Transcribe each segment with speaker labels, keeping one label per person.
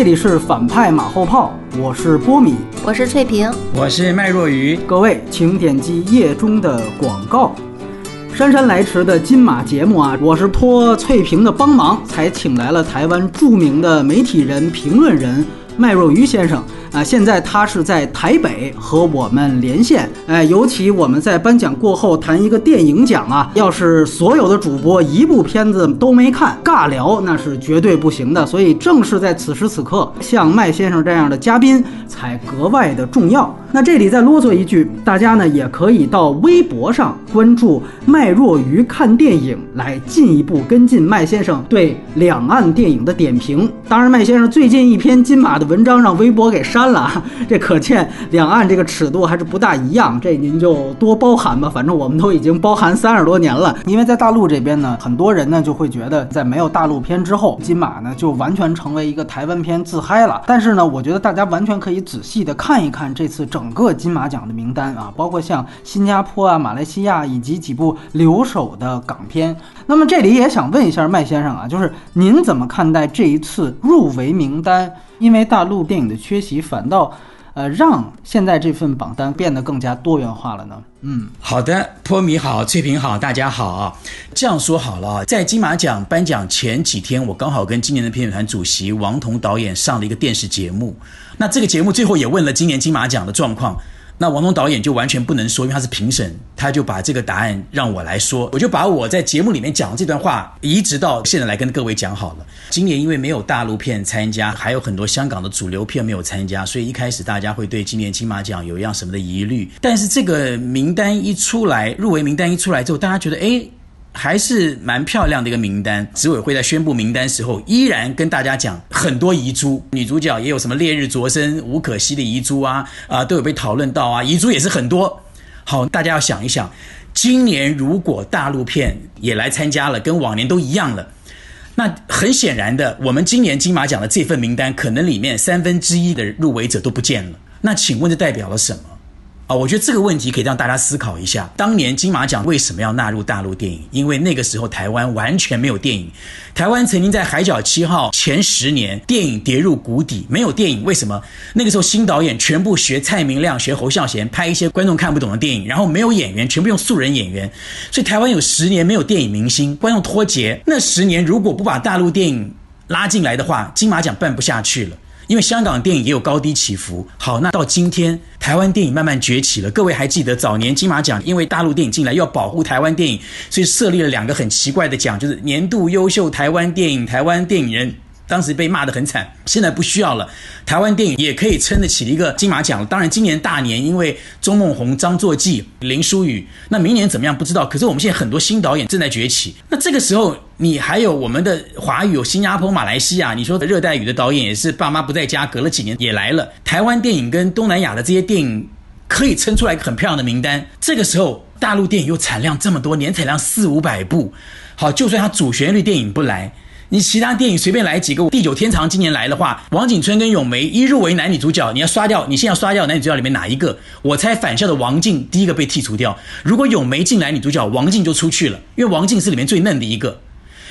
Speaker 1: 这里是反派马后炮，我是波米，
Speaker 2: 我是翠萍，
Speaker 3: 我是麦若愚。
Speaker 1: 各位，请点击页中的广告。姗姗来迟的金马节目啊，我是托翠萍的帮忙，才请来了台湾著名的媒体人、评论人麦若愚先生。啊，现在他是在台北和我们连线。哎，尤其我们在颁奖过后谈一个电影奖啊，要是所有的主播一部片子都没看，尬聊那是绝对不行的。所以正是在此时此刻，像麦先生这样的嘉宾才格外的重要。那这里再啰嗦一句，大家呢也可以到微博上关注麦若愚看电影，来进一步跟进麦先生对两岸电影的点评。当然，麦先生最近一篇金马的文章让微博给删。了，这可见两岸这个尺度还是不大一样，这您就多包涵吧。反正我们都已经包含三十多年了。因为在大陆这边呢，很多人呢就会觉得，在没有大陆片之后，金马呢就完全成为一个台湾片自嗨了。但是呢，我觉得大家完全可以仔细的看一看这次整个金马奖的名单啊，包括像新加坡啊、马来西亚以及几部留守的港片。那么这里也想问一下麦先生啊，就是您怎么看待这一次入围名单？因为大陆电影的缺席，反倒，呃，让现在这份榜单变得更加多元化了呢。
Speaker 3: 嗯，好的，波米好，翠萍好，大家好啊。这样说好了啊，在金马奖颁奖前几天，我刚好跟今年的评审团主席王彤导演上了一个电视节目。那这个节目最后也问了今年金马奖的状况。那王东导演就完全不能说，因为他是评审，他就把这个答案让我来说，我就把我在节目里面讲的这段话移植到现在来跟各位讲好了。今年因为没有大陆片参加，还有很多香港的主流片没有参加，所以一开始大家会对今年金马奖有一样什么的疑虑。但是这个名单一出来，入围名单一出来之后，大家觉得，哎。还是蛮漂亮的一个名单。执委会在宣布名单时候，依然跟大家讲很多遗珠，女主角也有什么烈日灼身、吴可惜的遗珠啊，啊都有被讨论到啊，遗珠也是很多。好，大家要想一想，今年如果大陆片也来参加了，跟往年都一样了，那很显然的，我们今年金马奖的这份名单，可能里面三分之一的入围者都不见了。那请问这代表了什么？啊，我觉得这个问题可以让大家思考一下。当年金马奖为什么要纳入大陆电影？因为那个时候台湾完全没有电影。台湾曾经在《海角七号》前十年，电影跌入谷底，没有电影。为什么？那个时候新导演全部学蔡明亮、学侯孝贤，拍一些观众看不懂的电影，然后没有演员，全部用素人演员。所以台湾有十年没有电影明星，观众脱节。那十年如果不把大陆电影拉进来的话，金马奖办不下去了。因为香港电影也有高低起伏。好，那到今天台湾电影慢慢崛起了。各位还记得早年金马奖因为大陆电影进来要保护台湾电影，所以设立了两个很奇怪的奖，就是年度优秀台湾电影、台湾电影人。当时被骂得很惨，现在不需要了。台湾电影也可以撑得起一个金马奖。当然，今年大年因为钟孟宏、张作骥、林书宇，那明年怎么样不知道。可是我们现在很多新导演正在崛起。那这个时候，你还有我们的华语有新加坡、马来西亚，你说的热带雨的导演也是爸妈不在家，隔了几年也来了。台湾电影跟东南亚的这些电影可以撑出来一个很漂亮的名单。这个时候，大陆电影又产量这么多，年产量四五百部，好，就算它主旋律电影不来。你其他电影随便来几个，《地久天长》今年来的话，王景春跟咏梅一入围男女主角，你要刷掉，你现在要刷掉男女主角里面哪一个？我猜返校的王静第一个被剔除掉。如果咏梅进来女主角，王静就出去了，因为王静是里面最嫩的一个。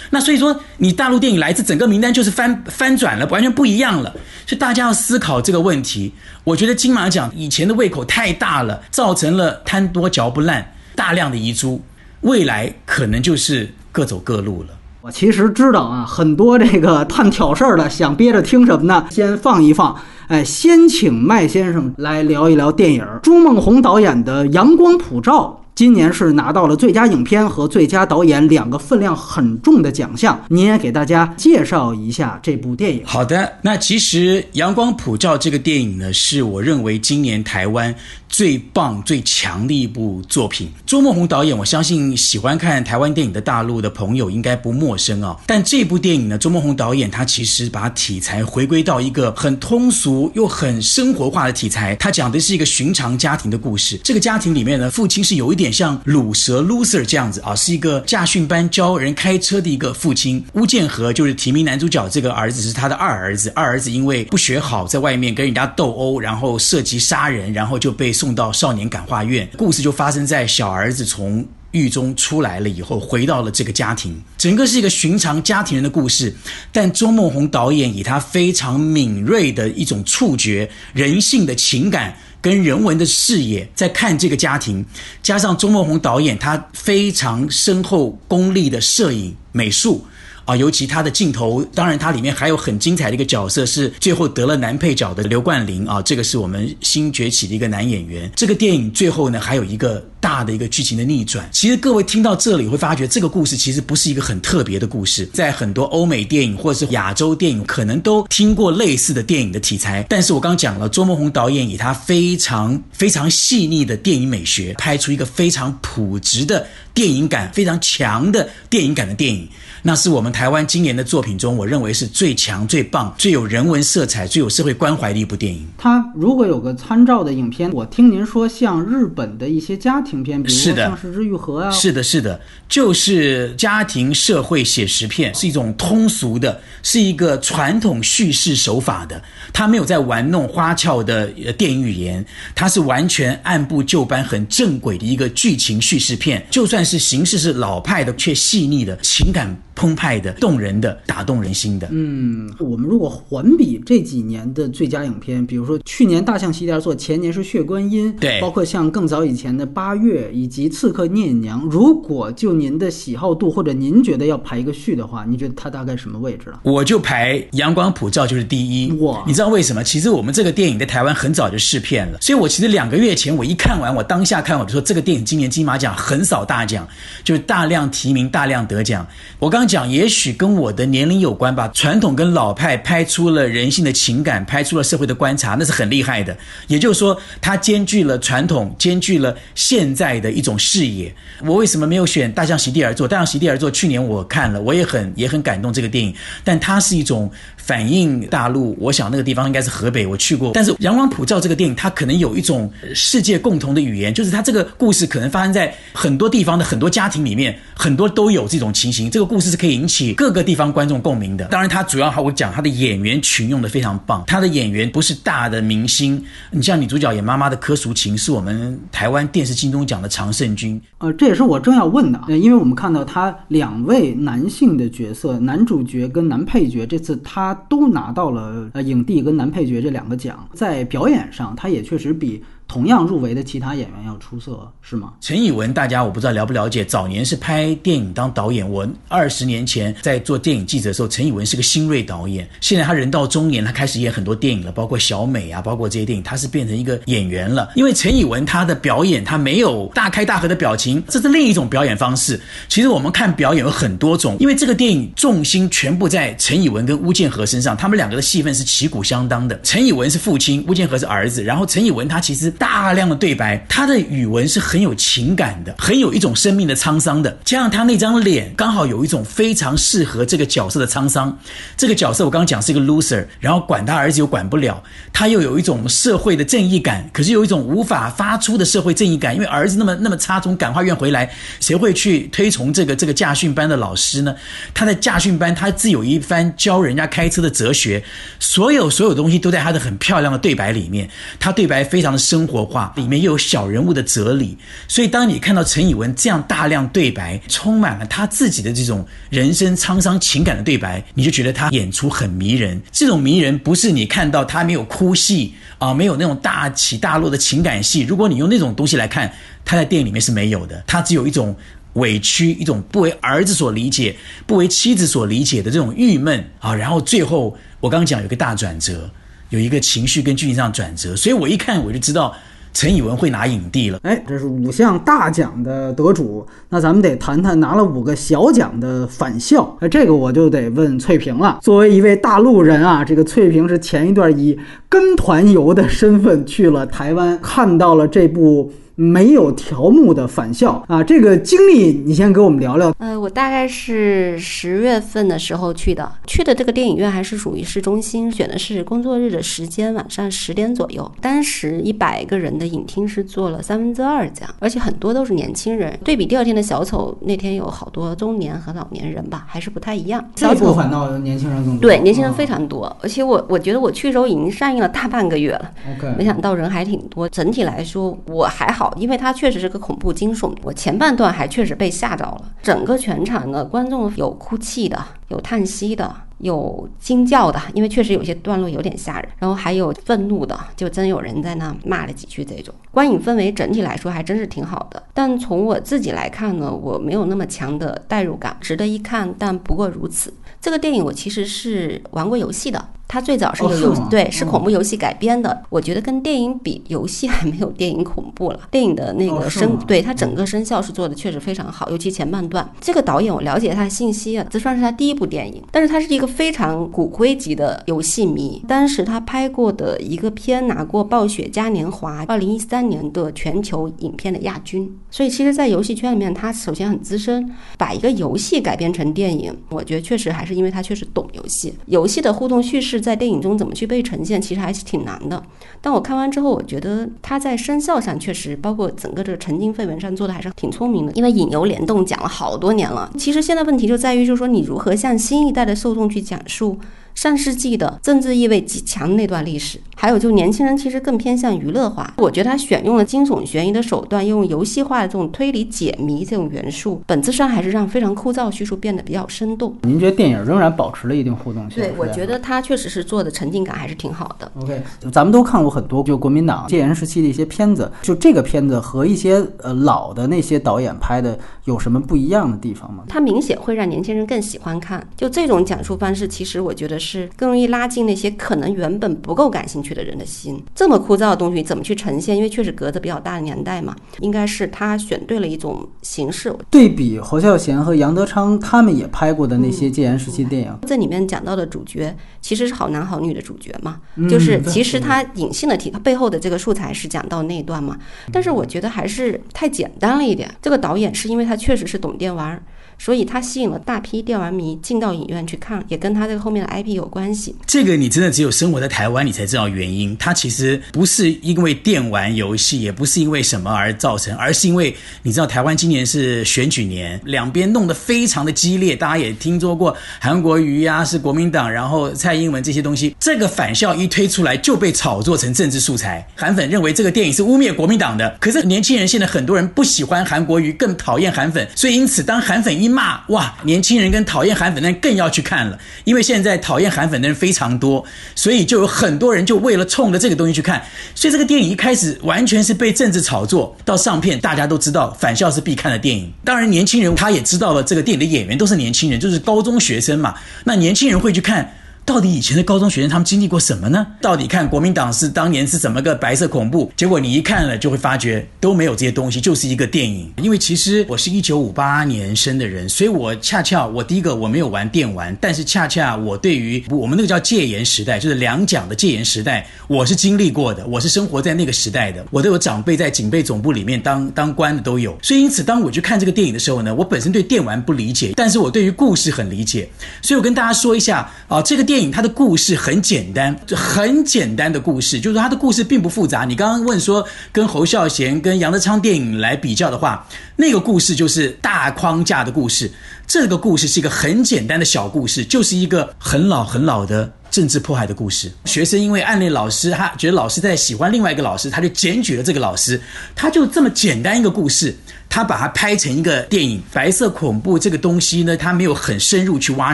Speaker 3: 那所以说，你大陆电影来自整个名单就是翻翻转了，完全不一样了。所以大家要思考这个问题。我觉得金马奖以前的胃口太大了，造成了贪多嚼不烂，大量的遗珠，未来可能就是各走各路了。
Speaker 1: 我其实知道啊，很多这个探挑事儿的想憋着听什么呢？先放一放，哎，先请麦先生来聊一聊电影。朱梦红导演的《阳光普照》。今年是拿到了最佳影片和最佳导演两个分量很重的奖项，您也给大家介绍一下这部电影。
Speaker 3: 好的，那其实《阳光普照》这个电影呢，是我认为今年台湾最棒、最强的一部作品。周梦红导演，我相信喜欢看台湾电影的大陆的朋友应该不陌生啊。但这部电影呢，周梦红导演他其实把题材回归到一个很通俗又很生活化的题材，他讲的是一个寻常家庭的故事。这个家庭里面呢，父亲是有一点。像鲁蛇 loser 这样子啊，是一个驾训班教人开车的一个父亲。邬建和就是提名男主角这个儿子是他的二儿子，二儿子因为不学好，在外面跟人家斗殴，然后涉及杀人，然后就被送到少年感化院。故事就发生在小儿子从狱中出来了以后，回到了这个家庭，整个是一个寻常家庭人的故事。但周梦红导演以他非常敏锐的一种触觉、人性的情感跟人文的视野，在看这个家庭，加上周梦红导演他非常深厚功力的摄影美术。啊，尤其他的镜头，当然它里面还有很精彩的一个角色，是最后得了男配角的刘冠霖啊，这个是我们新崛起的一个男演员。这个电影最后呢，还有一个大的一个剧情的逆转。其实各位听到这里会发觉，这个故事其实不是一个很特别的故事，在很多欧美电影或者是亚洲电影，可能都听过类似的电影的题材。但是我刚刚讲了，周梦红导演以他非常非常细腻的电影美学，拍出一个非常朴质的电影感，非常强的电影感的电影。那是我们台湾今年的作品中，我认为是最强、最棒、最有人文色彩、最有社会关怀的一部电影。
Speaker 1: 它如果有个参照的影片，我听您说像日本的一些家庭片，比如说像《是之愈合》啊，
Speaker 3: 是的，是的，就是家庭社会写实片，是一种通俗的，是一个传统叙事手法的，它没有在玩弄花俏的电影语言，它是完全按部就班、很正轨的一个剧情叙事片。就算是形式是老派的，却细腻的情感。澎湃的、动人的、打动人心的。
Speaker 1: 嗯，我们如果环比这几年的最佳影片，比如说去年《大象席地而坐》，前年是《血观音》，
Speaker 3: 对，
Speaker 1: 包括像更早以前的《八月》以及《刺客聂隐娘》。如果就您的喜好度，或者您觉得要排一个序的话，你觉得它大概什么位置了？
Speaker 3: 我就排《阳光普照》就是第一。哇，你知道为什么？其实我们这个电影在台湾很早就试片了，所以我其实两个月前我一看完，我当下看我就说这个电影今年金马奖横扫大奖，就是大量提名、大量得奖。我刚。讲也许跟我的年龄有关吧。传统跟老派拍出了人性的情感，拍出了社会的观察，那是很厉害的。也就是说，它兼具了传统，兼具了现在的一种视野。我为什么没有选《大象席地而坐》？《大象席地而坐》去年我看了，我也很也很感动这个电影，但它是一种。反映大陆，我想那个地方应该是河北，我去过。但是《阳光普照》这个电影，它可能有一种世界共同的语言，就是它这个故事可能发生在很多地方的很多家庭里面，很多都有这种情形。这个故事是可以引起各个地方观众共鸣的。当然，它主要还我讲它的演员群用的非常棒，它的演员不是大的明星。你像女主角演妈妈的柯淑琴，是我们台湾电视金钟奖的常胜军。
Speaker 1: 呃，这也是我正要问的，因为我们看到他两位男性的角色，男主角跟男配角，这次他。都拿到了呃影帝跟男配角这两个奖，在表演上，他也确实比。同样入围的其他演员要出色是吗？
Speaker 3: 陈以文，大家我不知道了不了解。早年是拍电影当导演，我二十年前在做电影记者的时候，陈以文是个新锐导演。现在他人到中年，他开始演很多电影了，包括小美啊，包括这些电影，他是变成一个演员了。因为陈以文他的表演，他没有大开大合的表情，这是另一种表演方式。其实我们看表演有很多种，因为这个电影重心全部在陈以文跟邬建和身上，他们两个的戏份是旗鼓相当的。陈以文是父亲，邬建和是儿子。然后陈以文他其实。大量的对白，他的语文是很有情感的，很有一种生命的沧桑的。加上他那张脸，刚好有一种非常适合这个角色的沧桑。这个角色我刚刚讲是一个 loser，然后管他儿子又管不了，他又有一种社会的正义感，可是有一种无法发出的社会正义感，因为儿子那么那么差，从感化院回来，谁会去推崇这个这个驾训班的老师呢？他在驾训班，他自有一番教人家开车的哲学，所有所有东西都在他的很漂亮的对白里面，他对白非常的生。活化里面又有小人物的哲理，所以当你看到陈以文这样大量对白，充满了他自己的这种人生沧桑情感的对白，你就觉得他演出很迷人。这种迷人不是你看到他没有哭戏啊，没有那种大起大落的情感戏。如果你用那种东西来看，他在电影里面是没有的，他只有一种委屈，一种不为儿子所理解、不为妻子所理解的这种郁闷啊。然后最后我刚刚讲有个大转折。有一个情绪跟剧情上转折，所以我一看我就知道陈以文会拿影帝了。
Speaker 1: 哎，这是五项大奖的得主，那咱们得谈谈拿了五个小奖的返校。哎，这个我就得问翠萍了。作为一位大陆人啊，这个翠萍是前一段以跟团游的身份去了台湾，看到了这部。没有条目的返校啊，这个经历你先给我们聊聊。
Speaker 2: 呃，我大概是十月份的时候去的，去的这个电影院还是属于市中心，选的是工作日的时间，晚上十点左右。当时一百个人的影厅是做了三分之二这样，而且很多都是年轻人。对比第二天的小丑，那天有好多中年和老年人吧，还是不太一样。
Speaker 1: 小丑反倒年轻人更多。
Speaker 2: 对，年轻人非常多，而且我我觉得我去的时候已经上映了大半个月了。OK，没想到人还挺多。整体来说我还好。因为它确实是个恐怖惊悚。我前半段还确实被吓着了，整个全场的观众有哭泣的，有叹息的。有惊叫的，因为确实有些段落有点吓人，然后还有愤怒的，就真有人在那骂了几句这种。观影氛围整体来说还真是挺好的，但从我自己来看呢，我没有那么强的代入感，值得一看，但不过如此。这个电影我其实是玩过游戏的，它最早是有游对是恐怖游戏改编的。我觉得跟电影比，游戏还没有电影恐怖了。电影的那个声，对它整个声效是做的确实非常好，尤其前半段。这个导演我了解他的信息啊，这算是他第一部电影，但是他是一个非常骨灰级的游戏迷。当时他拍过的一个片拿过暴雪嘉年华二零一三年的全球影片的亚军，所以其实，在游戏圈里面，他首先很资深。把一个游戏改编成电影，我觉得确实还是。因为他确实懂游戏，游戏的互动叙事在电影中怎么去被呈现，其实还是挺难的。但我看完之后，我觉得他在声效上确实，包括整个这个沉浸氛围上做的还是挺聪明的。因为引游联动讲了好多年了，其实现在问题就在于，就是说你如何向新一代的受众去讲述。上世纪的政治意味极强那段历史，还有就年轻人其实更偏向娱乐化。我觉得他选用了惊悚悬疑的手段，用游戏化的这种推理解谜这种元素，本质上还是让非常枯燥叙述变得比较生动。
Speaker 1: 您觉得电影仍然保持了一定互动性？
Speaker 2: 对，我觉得他确实是做的沉浸感还是挺好的。
Speaker 1: OK，咱们都看过很多就国民党戒严时期的一些片子，就这个片子和一些呃老的那些导演拍的有什么不一样的地方吗？
Speaker 2: 它明显会让年轻人更喜欢看。就这种讲述方式，其实我觉得是。是更容易拉近那些可能原本不够感兴趣的人的心。这么枯燥的东西怎么去呈现？因为确实隔着比较大的年代嘛，应该是他选对了一种形式。
Speaker 1: 对比侯孝贤和杨德昌他们也拍过的那些戒严时期电影，
Speaker 2: 这里面讲到的主角其实是好男好女的主角嘛，就是其实他隐性的提他背后的这个素材是讲到那一段嘛。但是我觉得还是太简单了一点。这个导演是因为他确实是懂电玩。所以它吸引了大批电玩迷进到影院去看，也跟它这个后面的 IP 有关系。
Speaker 3: 这个你真的只有生活在台湾，你才知道原因。它其实不是因为电玩游戏，也不是因为什么而造成，而是因为你知道台湾今年是选举年，两边弄得非常的激烈。大家也听说过韩国瑜呀是国民党，然后蔡英文这些东西，这个反校一推出来就被炒作成政治素材。韩粉认为这个电影是污蔑国民党的，可是年轻人现在很多人不喜欢韩国瑜，更讨厌韩粉，所以因此当韩粉一骂哇，年轻人跟讨厌韩粉的人更要去看了，因为现在讨厌韩粉的人非常多，所以就有很多人就为了冲着这个东西去看。所以这个电影一开始完全是被政治炒作，到上片大家都知道返校是必看的电影。当然，年轻人他也知道了这个电影的演员都是年轻人，就是高中学生嘛，那年轻人会去看。到底以前的高中学生他们经历过什么呢？到底看国民党是当年是怎么个白色恐怖？结果你一看了就会发觉都没有这些东西，就是一个电影。因为其实我是一九五八年生的人，所以我恰恰我第一个我没有玩电玩，但是恰恰我对于我们那个叫戒严时代，就是两蒋的戒严时代，我是经历过的，我是生活在那个时代的。我都有长辈在警备总部里面当当官的都有，所以因此当我去看这个电影的时候呢，我本身对电玩不理解，但是我对于故事很理解，所以我跟大家说一下啊，这个电影。它的故事很简单，就很简单的故事，就是它的故事并不复杂。你刚刚问说跟侯孝贤、跟杨德昌电影来比较的话，那个故事就是大框架的故事。这个故事是一个很简单的小故事，就是一个很老很老的政治迫害的故事。学生因为暗恋老师，他觉得老师在喜欢另外一个老师，他就检举了这个老师。他就这么简单一个故事。他把它拍成一个电影，白色恐怖这个东西呢，他没有很深入去挖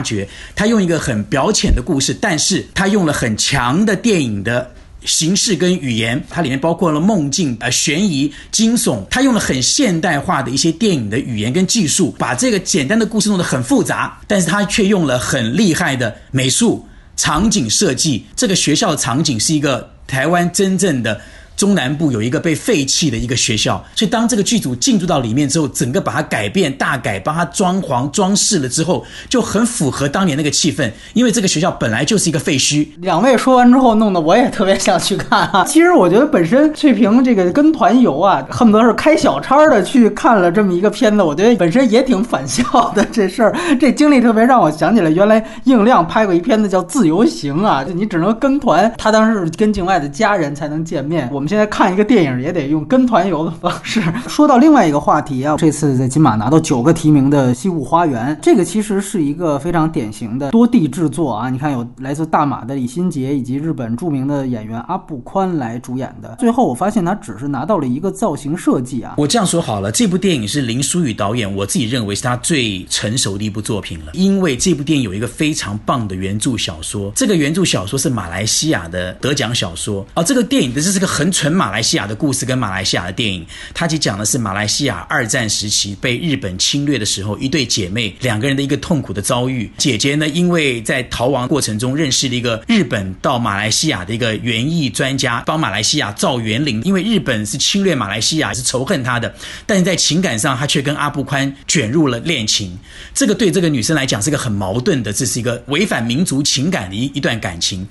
Speaker 3: 掘，他用一个很表浅的故事，但是他用了很强的电影的形式跟语言，它里面包括了梦境、呃悬疑、惊悚，他用了很现代化的一些电影的语言跟技术，把这个简单的故事弄得很复杂，但是他却用了很厉害的美术、场景设计，这个学校的场景是一个台湾真正的。中南部有一个被废弃的一个学校，所以当这个剧组进驻到里面之后，整个把它改变、大改，帮它装潢、装饰了之后，就很符合当年那个气氛。因为这个学校本来就是一个废墟。
Speaker 1: 两位说完之后，弄得我也特别想去看啊。其实我觉得本身翠萍这个跟团游啊，恨不得是开小差的去看了这么一个片子，我觉得本身也挺返校的这事儿。这经历特别让我想起来，原来应亮拍过一片子叫《自由行》啊，就你只能跟团，他当时是跟境外的家人才能见面，我们。们现在看一个电影也得用跟团游的方式。说到另外一个话题啊，这次在金马拿到九个提名的《西部花园》，这个其实是一个非常典型的多地制作啊。你看，有来自大马的李心洁以及日本著名的演员阿部宽来主演的。最后我发现他只是拿到了一个造型设计啊。
Speaker 3: 我这样说好了，这部电影是林书宇导演，我自己认为是他最成熟的一部作品了，因为这部电影有一个非常棒的原著小说，这个原著小说是马来西亚的得奖小说啊。这个电影的这是个很纯马来西亚的故事，跟马来西亚的电影，它其实讲的是马来西亚二战时期被日本侵略的时候，一对姐妹两个人的一个痛苦的遭遇。姐姐呢，因为在逃亡过程中认识了一个日本到马来西亚的一个园艺专家，帮马来西亚造园林。因为日本是侵略马来西亚，是仇恨他的，但是在情感上，他却跟阿布宽卷入了恋情。这个对这个女生来讲是个很矛盾的，这是一个违反民族情感的一一段感情。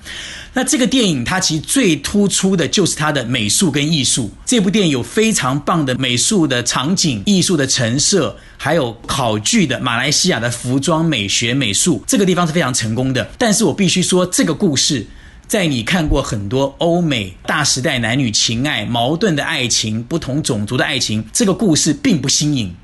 Speaker 3: 那这个电影它其实最突出的就是它的美术跟艺术。这部电影有非常棒的美术的场景、艺术的陈设，还有考据的马来西亚的服装美学美术，这个地方是非常成功的。但是我必须说，这个故事在你看过很多欧美大时代男女情爱、矛盾的爱情、不同种族的爱情，这个故事并不新颖。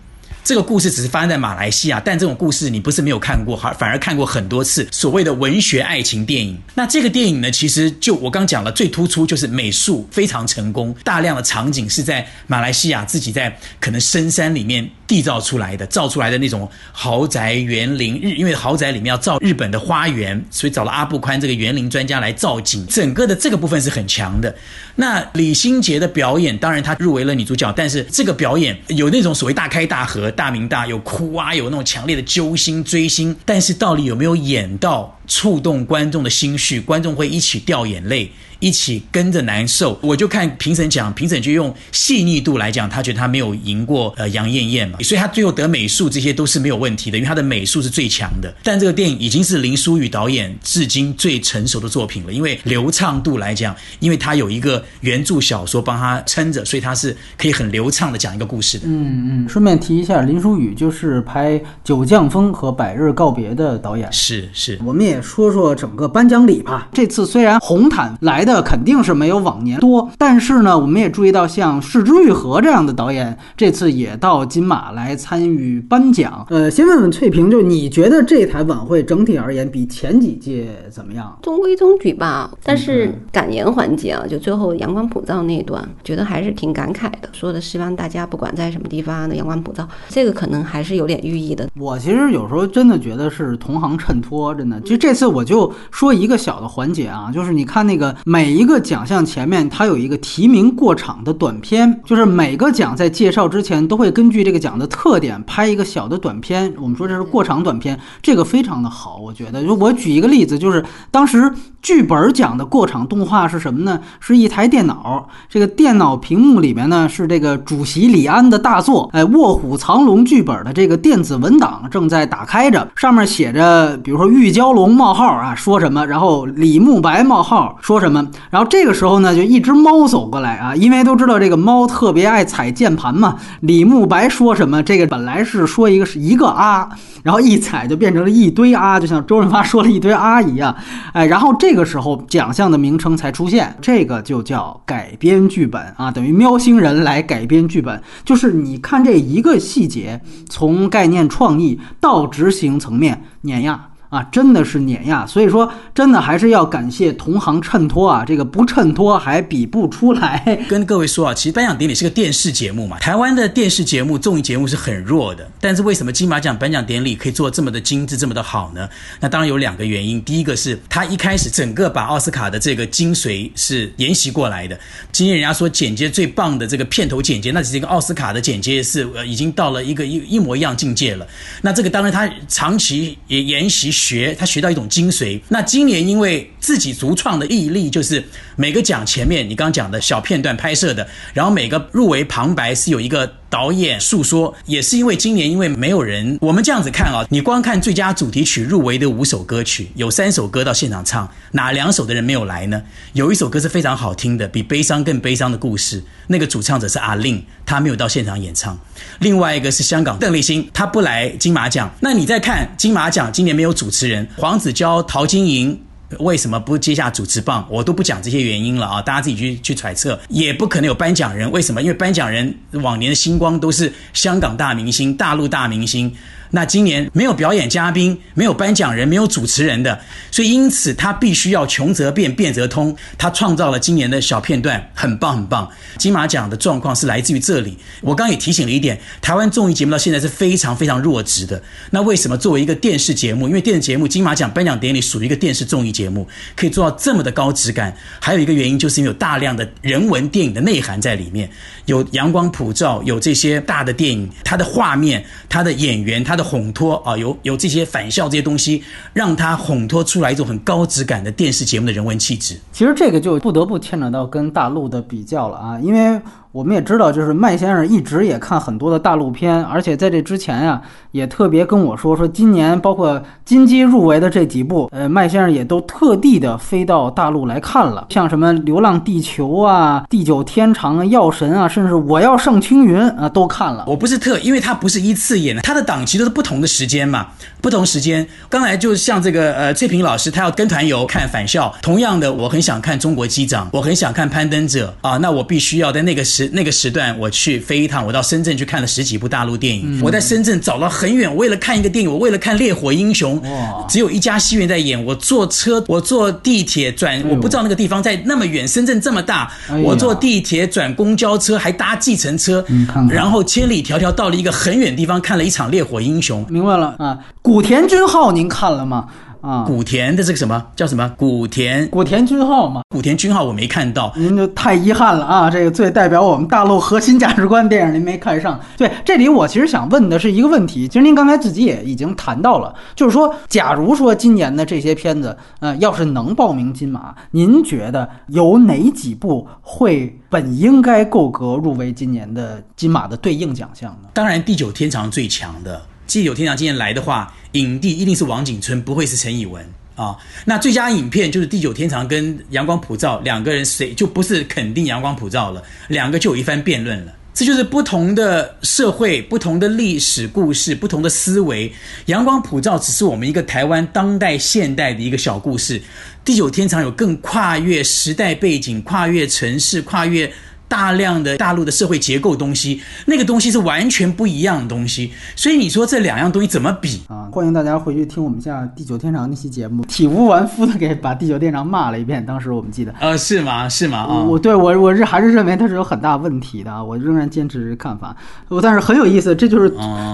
Speaker 3: 这个故事只是发生在马来西亚，但这种故事你不是没有看过，反反而看过很多次。所谓的文学爱情电影，那这个电影呢，其实就我刚讲了，最突出就是美术非常成功，大量的场景是在马来西亚自己在可能深山里面缔造出来的，造出来的那种豪宅园林。日因为豪宅里面要造日本的花园，所以找了阿布宽这个园林专家来造景，整个的这个部分是很强的。那李心洁的表演，当然她入围了女主角，但是这个表演有那种所谓大开大合。大明大有哭啊，有那种强烈的揪心追星，但是到底有没有演到触动观众的心绪？观众会一起掉眼泪。一起跟着难受，我就看评审讲，评审就用细腻度来讲，他觉得他没有赢过呃杨艳艳嘛，所以他最后得美术这些都是没有问题的，因为他的美术是最强的。但这个电影已经是林书宇导演至今最成熟的作品了，因为流畅度来讲，因为他有一个原著小说帮他撑着，所以他是可以很流畅的讲一个故事的。
Speaker 1: 嗯嗯，顺便提一下，林书宇就是拍《九降风》和《百日告别》的导演。
Speaker 3: 是是，
Speaker 1: 我们也说说整个颁奖礼吧。这次虽然红毯来的。这肯定是没有往年多，但是呢，我们也注意到像市之愈合这样的导演，这次也到金马来参与颁奖。呃，先问问翠萍，就你觉得这台晚会整体而言比前几届怎么样？
Speaker 2: 中规中矩吧。但是感言环节啊，就最后阳光普照那一段，觉得还是挺感慨的，说的希望大家不管在什么地方的阳光普照，这个可能还是有点寓意的。
Speaker 1: 我其实有时候真的觉得是同行衬托，真的。其实这次我就说一个小的环节啊，就是你看那个每。每一个奖项前面，它有一个提名过场的短片，就是每个奖在介绍之前都会根据这个奖的特点拍一个小的短片。我们说这是过场短片，这个非常的好，我觉得。就我举一个例子，就是当时剧本奖的过场动画是什么呢？是一台电脑，这个电脑屏幕里面呢是这个主席李安的大作，哎，《卧虎藏龙》剧本的这个电子文档正在打开着，上面写着，比如说玉娇龙冒号啊说什么，然后李慕白冒号说什么。然后这个时候呢，就一只猫走过来啊，因为都知道这个猫特别爱踩键盘嘛。李慕白说什么？这个本来是说一个是一个啊，然后一踩就变成了一堆啊，就像周润发说了一堆啊一样。哎，然后这个时候奖项的名称才出现，这个就叫改编剧本啊，等于喵星人来改编剧本。就是你看这一个细节，从概念创意到执行层面碾压。啊，真的是碾压，所以说真的还是要感谢同行衬托啊，这个不衬托还比不出来。
Speaker 3: 跟各位说啊，其实颁奖典礼是个电视节目嘛，台湾的电视节目、综艺节目是很弱的，但是为什么金马奖颁奖典礼可以做这么的精致、这么的好呢？那当然有两个原因，第一个是他一开始整个把奥斯卡的这个精髓是沿袭过来的，今天人家说剪接最棒的这个片头剪接，那只是一个奥斯卡的剪接是呃已经到了一个一一模一样境界了。那这个当然他长期也沿袭。学他学到一种精髓。那今年因为自己独创的毅力，就是每个奖前面你刚刚讲的小片段拍摄的，然后每个入围旁白是有一个。导演诉说，也是因为今年因为没有人，我们这样子看啊，你光看最佳主题曲入围的五首歌曲，有三首歌到现场唱，哪两首的人没有来呢？有一首歌是非常好听的，比悲伤更悲伤的故事，那个主唱者是阿令，他没有到现场演唱。另外一个是香港邓丽欣，她不来金马奖。那你再看金马奖，今年没有主持人，黄子佼、陶晶莹。为什么不接下主持棒？我都不讲这些原因了啊，大家自己去去揣测。也不可能有颁奖人，为什么？因为颁奖人往年的星光都是香港大明星、大陆大明星。那今年没有表演嘉宾，没有颁奖人，没有主持人的，所以因此他必须要穷则变，变则通。他创造了今年的小片段，很棒很棒。金马奖的状况是来自于这里。我刚也提醒了一点，台湾综艺节目到现在是非常非常弱质的。那为什么作为一个电视节目，因为电视节目金马奖颁奖典礼属于一个电视综艺节目，可以做到这么的高质感？还有一个原因就是因为有大量的人文电影的内涵在里面，有阳光普照，有这些大的电影，它的画面、它的演员、它的。烘托啊，有有这些返校这些东西，让他烘托出来一种很高质感的电视节目的人文气质。
Speaker 1: 其实这个就不得不牵扯到跟大陆的比较了啊，因为。我们也知道，就是麦先生一直也看很多的大陆片，而且在这之前呀，也特别跟我说说，今年包括金鸡入围的这几部，呃，麦先生也都特地的飞到大陆来看了，像什么《流浪地球》啊、《地久天长》啊、《药神》啊，甚至《我要上青云》啊，都看了。
Speaker 3: 我不是特，因为他不是一次演的，他的档期都是不同的时间嘛，不同时间。刚才就像这个呃，翠萍老师，他要跟团游看《返校》，同样的，我很想看《中国机长》，我很想看《攀登者》啊，那我必须要在那个时。那个时段我去飞一趟，我到深圳去看了十几部大陆电影。我在深圳找了很远，为了看一个电影，我为了看《烈火英雄》，只有一家戏院在演。我坐车，我坐地铁转，我不知道那个地方在那么远。深圳这么大，我坐地铁转公交车，还搭计程车，然后千里迢迢到了一个很远地方，看了一场《烈火英雄》。
Speaker 1: 明白了啊，古田军浩您看了吗？啊，
Speaker 3: 古田的这个什么叫什么？古田
Speaker 1: 古田君号嘛？
Speaker 3: 古田君号我没看到，
Speaker 1: 您就太遗憾了啊！这个最代表我们大陆核心价值观电影您没看上。对，这里我其实想问的是一个问题，其实您刚才自己也已经谈到了，就是说，假如说今年的这些片子，呃，要是能报名金马，您觉得有哪几部会本应该够格入围今年的金马的对应奖项呢？
Speaker 3: 当然，《地久天长》最强的。地久天长今年来的话，影帝一定是王景春，不会是陈以文啊。那最佳影片就是《地久天长》跟《阳光普照》两个人，谁就不是肯定《阳光普照》了，两个就有一番辩论了。这就是不同的社会、不同的历史故事、不同的思维。《阳光普照》只是我们一个台湾当代现代的一个小故事，《地久天长》有更跨越时代背景、跨越城市、跨越。大量的大陆的社会结构东西，那个东西是完全不一样的东西，所以你说这两样东西怎么比
Speaker 1: 啊？欢迎大家回去听我们下《地久天长》那期节目，体无完肤的给把《地久天长》骂了一遍。当时我们记得，
Speaker 3: 呃，是吗？是吗？啊，
Speaker 1: 我对我我是还是认为它是有很大问题的，我仍然坚持看法。我但是很有意思，这就是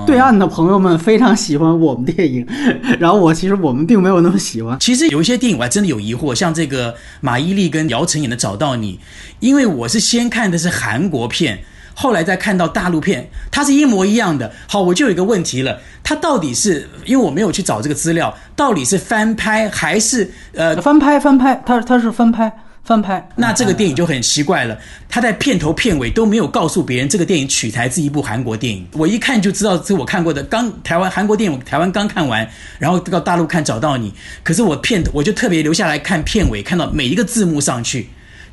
Speaker 1: 对岸的朋友们非常喜欢我们电影，然后我其实我们并没有那么喜欢。
Speaker 3: 其实有一些电影我还真的有疑惑，像这个马伊琍跟姚晨演的《找到你》，因为我是先看。的是韩国片，后来再看到大陆片，它是一模一样的。好，我就有一个问题了，它到底是因为我没有去找这个资料，到底是翻拍还是呃
Speaker 1: 翻拍？翻拍，它它是翻拍，翻拍。
Speaker 3: 那这个电影就很奇怪了，他在片头片尾都没有告诉别人这个电影取材自一部韩国电影，我一看就知道是我看过的。刚台湾韩国电影，台湾刚看完，然后到大陆看找到你，可是我片头我就特别留下来看片尾，看到每一个字幕上去。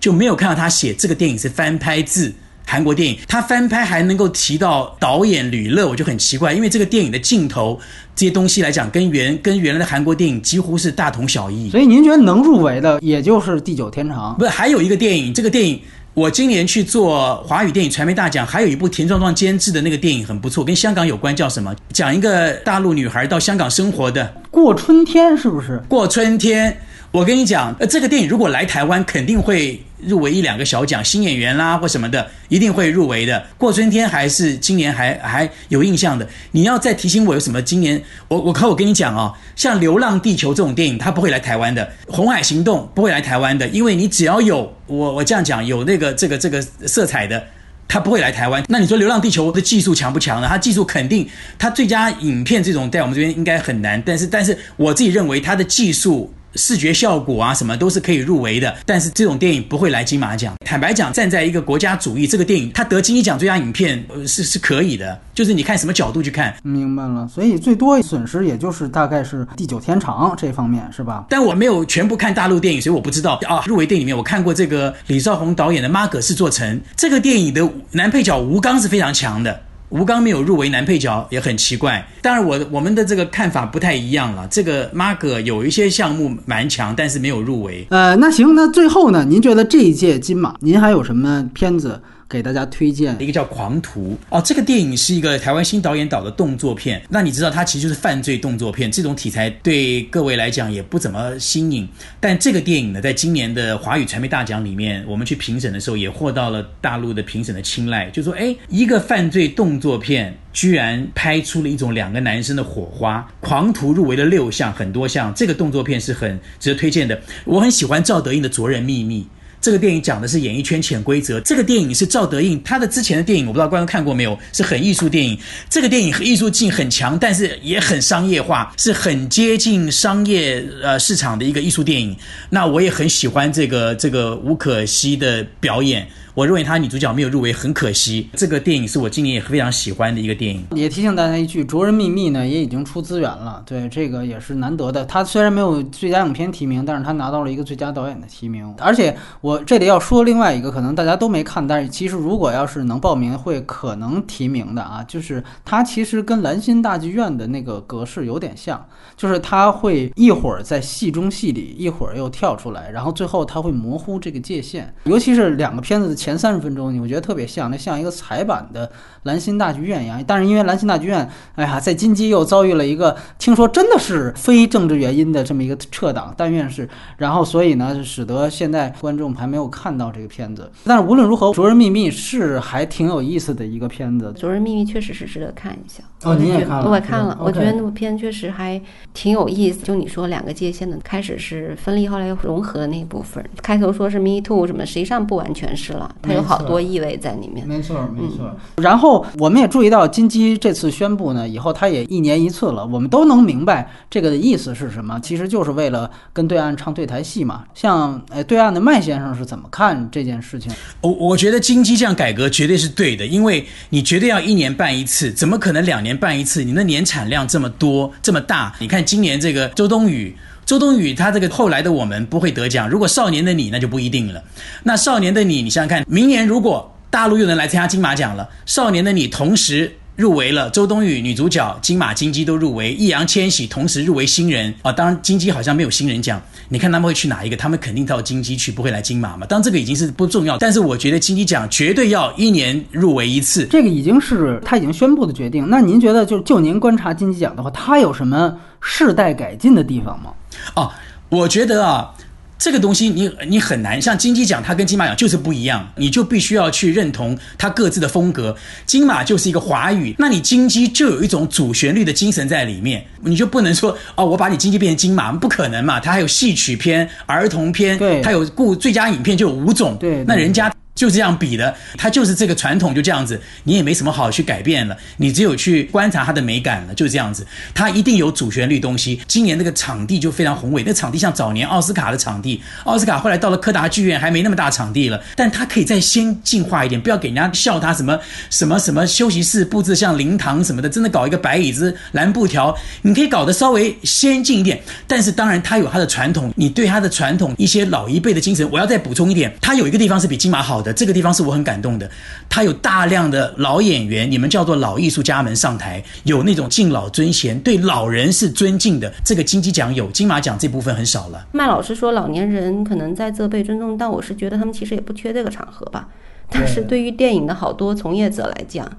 Speaker 3: 就没有看到他写这个电影是翻拍自韩国电影，他翻拍还能够提到导演吕乐，我就很奇怪，因为这个电影的镜头这些东西来讲，跟原跟原来的韩国电影几乎是大同小异。
Speaker 1: 所以您觉得能入围的也就是《地久天长》？
Speaker 3: 不是，还有一个电影，这个电影我今年去做华语电影传媒大奖，还有一部田壮壮监制的那个电影很不错，跟香港有关，叫什么？讲一个大陆女孩到香港生活的。
Speaker 1: 过春天是不是？
Speaker 3: 过春天。我跟你讲，呃，这个电影如果来台湾，肯定会入围一两个小奖，新演员啦或什么的，一定会入围的。过春天还是今年还还有印象的。你要再提醒我有什么今年，我我可我跟你讲哦，像《流浪地球》这种电影，它不会来台湾的，《红海行动》不会来台湾的，因为你只要有我我这样讲有那个这个这个色彩的，它不会来台湾。那你说《流浪地球》的技术强不强呢？它技术肯定，它最佳影片这种在我们这边应该很难，但是但是我自己认为它的技术。视觉效果啊，什么都是可以入围的，但是这种电影不会来金马奖。坦白讲，站在一个国家主义，这个电影它得金鸡奖最佳影片，呃，是是可以的。就是你看什么角度去看，
Speaker 1: 明白了。所以最多损失也就是大概是地久天长这方面，是吧？
Speaker 3: 但我没有全部看大陆电影，所以我不知道啊。入围电影里面，我看过这个李少红导演的《妈葛是座城》，这个电影的男配角吴刚是非常强的。吴刚没有入围男配角也很奇怪。当然我我们的这个看法不太一样了。这个马哥有一些项目蛮强，但是没有入围。
Speaker 1: 呃，那行，那最后呢？您觉得这一届金马，您还有什么片子？给大家推荐
Speaker 3: 一个叫《狂徒》哦，这个电影是一个台湾新导演导的动作片。那你知道它其实就是犯罪动作片，这种题材对各位来讲也不怎么新颖。但这个电影呢，在今年的华语传媒大奖里面，我们去评审的时候也获到了大陆的评审的青睐。就说，哎，一个犯罪动作片居然拍出了一种两个男生的火花，《狂徒》入围了六项，很多项。这个动作片是很值得推荐的。我很喜欢赵德胤的《卓人秘密》。这个电影讲的是演艺圈潜规则。这个电影是赵德胤他的之前的电影，我不知道观众看过没有，是很艺术电影。这个电影艺术性很强，但是也很商业化，是很接近商业呃市场的一个艺术电影。那我也很喜欢这个这个吴可希的表演。我认为她女主角没有入围，很可惜。这个电影是我今年也非常喜欢的一个电影。
Speaker 1: 也提醒大家一句，《卓人秘密》呢也已经出资源了，对这个也是难得的。他虽然没有最佳影片提名，但是他拿到了一个最佳导演的提名。而且我这里要说另外一个，可能大家都没看，但是其实如果要是能报名，会可能提名的啊，就是它其实跟蓝心大剧院的那个格式有点像，就是他会一会儿在戏中戏里，一会儿又跳出来，然后最后他会模糊这个界限，尤其是两个片子的。前三十分钟，你会觉得特别像，那像一个彩版的蓝心大剧院一样。但是因为蓝心大剧院，哎呀，在金鸡又遭遇了一个听说真的是非政治原因的这么一个撤档，但愿是，然后所以呢，使得现在观众还没有看到这个片子。但是无论如何，《卓人秘密》是还挺有意思的一个片子，《
Speaker 2: 卓人秘密》确实是值得看一下。
Speaker 1: 哦，你也看了？
Speaker 2: 我看
Speaker 1: 了，
Speaker 2: 我觉得那部片确实还挺有意思。就你说两个界限的，开始是分离，后来又融合的那一部分，开头说是 Me Too 什么，实际上不完全是了。它有好多意味在里面，
Speaker 1: 没错没错。然后我们也注意到金鸡这次宣布呢，以后它也一年一次了。我们都能明白这个的意思是什么，其实就是为了跟对岸唱对台戏嘛。像哎，对岸的麦先生是怎么看这件事情？
Speaker 3: 我我觉得金鸡这样改革绝对是对的，因为你绝对要一年办一次，怎么可能两年办一次？你的年产量这么多这么大，你看今年这个周冬雨。周冬雨她这个后来的我们不会得奖，如果少年的你那就不一定了。那少年的你，你想想看，明年如果大陆又能来参加金马奖了，少年的你同时入围了，周冬雨女主角、金马金鸡都入围，易烊千玺同时入围新人啊。当然金鸡好像没有新人奖，你看他们会去哪一个？他们肯定到金鸡去，不会来金马嘛。当这个已经是不重要，但是我觉得金鸡奖绝对要一年入围一次，
Speaker 1: 这个已经是他已经宣布的决定。那您觉得就就您观察金鸡奖的话，它有什么世代改进的地方吗？
Speaker 3: 哦，我觉得啊，这个东西你你很难像金鸡奖，它跟金马奖就是不一样，你就必须要去认同它各自的风格。金马就是一个华语，那你金鸡就有一种主旋律的精神在里面，你就不能说哦，我把你金鸡变成金马，不可能嘛。它还有戏曲片、儿童片，
Speaker 1: 对，
Speaker 3: 它有故最佳影片就有五种，
Speaker 1: 对，
Speaker 3: 那人家。就这样比的，它就是这个传统就这样子，你也没什么好去改变了，你只有去观察它的美感了，就这样子。它一定有主旋律东西。今年那个场地就非常宏伟，那场地像早年奥斯卡的场地，奥斯卡后来到了柯达剧院还没那么大场地了，但它可以再先进化一点，不要给人家笑它什么什么什么休息室布置像灵堂什么的，真的搞一个白椅子蓝布条，你可以搞得稍微先进一点。但是当然它有它的传统，你对它的传统一些老一辈的精神，我要再补充一点，它有一个地方是比金马好。的这个地方是我很感动的，他有大量的老演员，你们叫做老艺术家们上台，有那种敬老尊贤，对老人是尊敬的。这个金鸡奖有，金马奖这部分很少了。
Speaker 2: 麦老师说老年人可能在这被尊重，但我是觉得他们其实也不缺这个场合吧。但是对于电影的好多从业者来讲，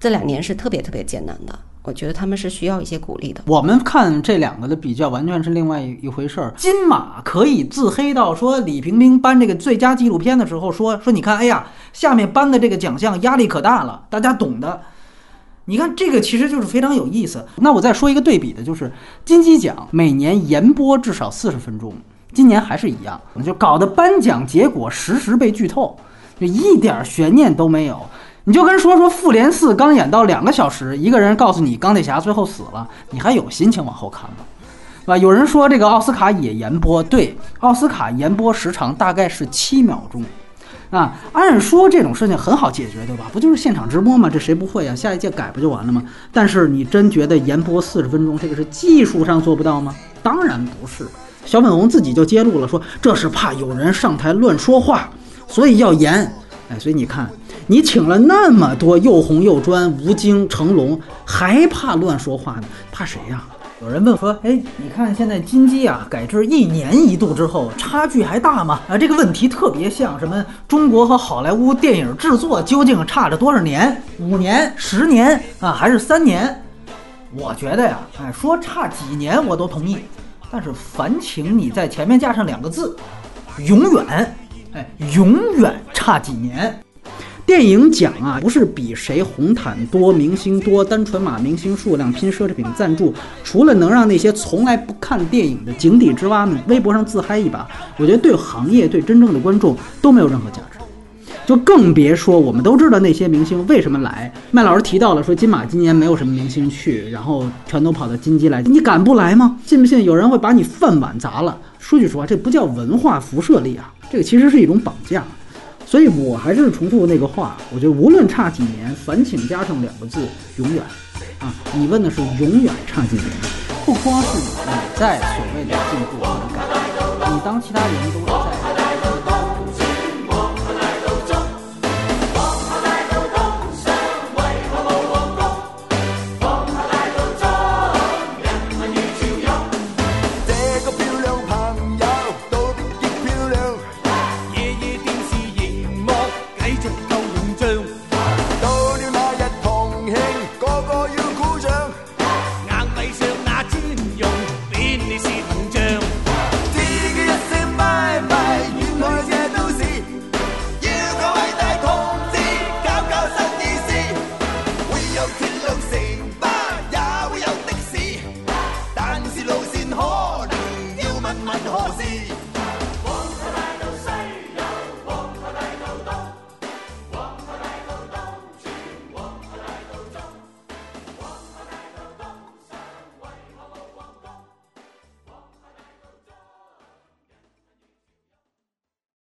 Speaker 2: 这两年是特别特别艰难的。我觉得他们是需要一些鼓励的。
Speaker 1: 我们看这两个的比较，完全是另外一回事儿。金马可以自黑到说李萍萍颁这个最佳纪录片的时候说说，你看，哎呀，下面颁的这个奖项压力可大了，大家懂的。你看这个其实就是非常有意思。那我再说一个对比的，就是金鸡奖每年延播至少四十分钟，今年还是一样，就搞得颁奖结果实时被剧透，就一点悬念都没有。你就跟说说《复联四》刚演到两个小时，一个人告诉你钢铁侠最后死了，你还有心情往后看吗？对吧？有人说这个奥斯卡也延播，对，奥斯卡延播时长大概是七秒钟。啊，按说这种事情很好解决，对吧？不就是现场直播吗？这谁不会呀？下一届改不就完了吗？但是你真觉得延播四十分钟，这个是技术上做不到吗？当然不是。小粉红自己就揭露了，说这是怕有人上台乱说话，所以要延。哎，所以你看。你请了那么多又红又专、吴京、成龙，还怕乱说话呢？怕谁呀？有人问说：“哎，你看现在金鸡啊改制一年一度之后，差距还大吗？”啊，这个问题特别像什么？中国和好莱坞电影制作究竟差着多少年？五年、十年啊，还是三年？我觉得呀，哎，说差几年我都同意，但是烦请你在前面加上两个字：永远。哎，永远差几年。电影奖啊，不是比谁红毯多、明星多、单纯码明星数量拼奢侈品赞助，除了能让那些从来不看电影的井底之蛙们微博上自嗨一把，我觉得对行业、对真正的观众都没有任何价值。就更别说我们都知道那些明星为什么来。麦老师提到了说金马今年没有什么明星去，然后全都跑到金鸡来，你敢不来吗？信不信有人会把你饭碗砸了？说句实话，这不叫文化辐射力啊，这个其实是一种绑架。所以我还是重复那个话，我觉得无论差几年，烦请加上两个字“永远”。啊，你问的是永远差几年，不光是你在所谓的进步和改变，你当其他人都是在。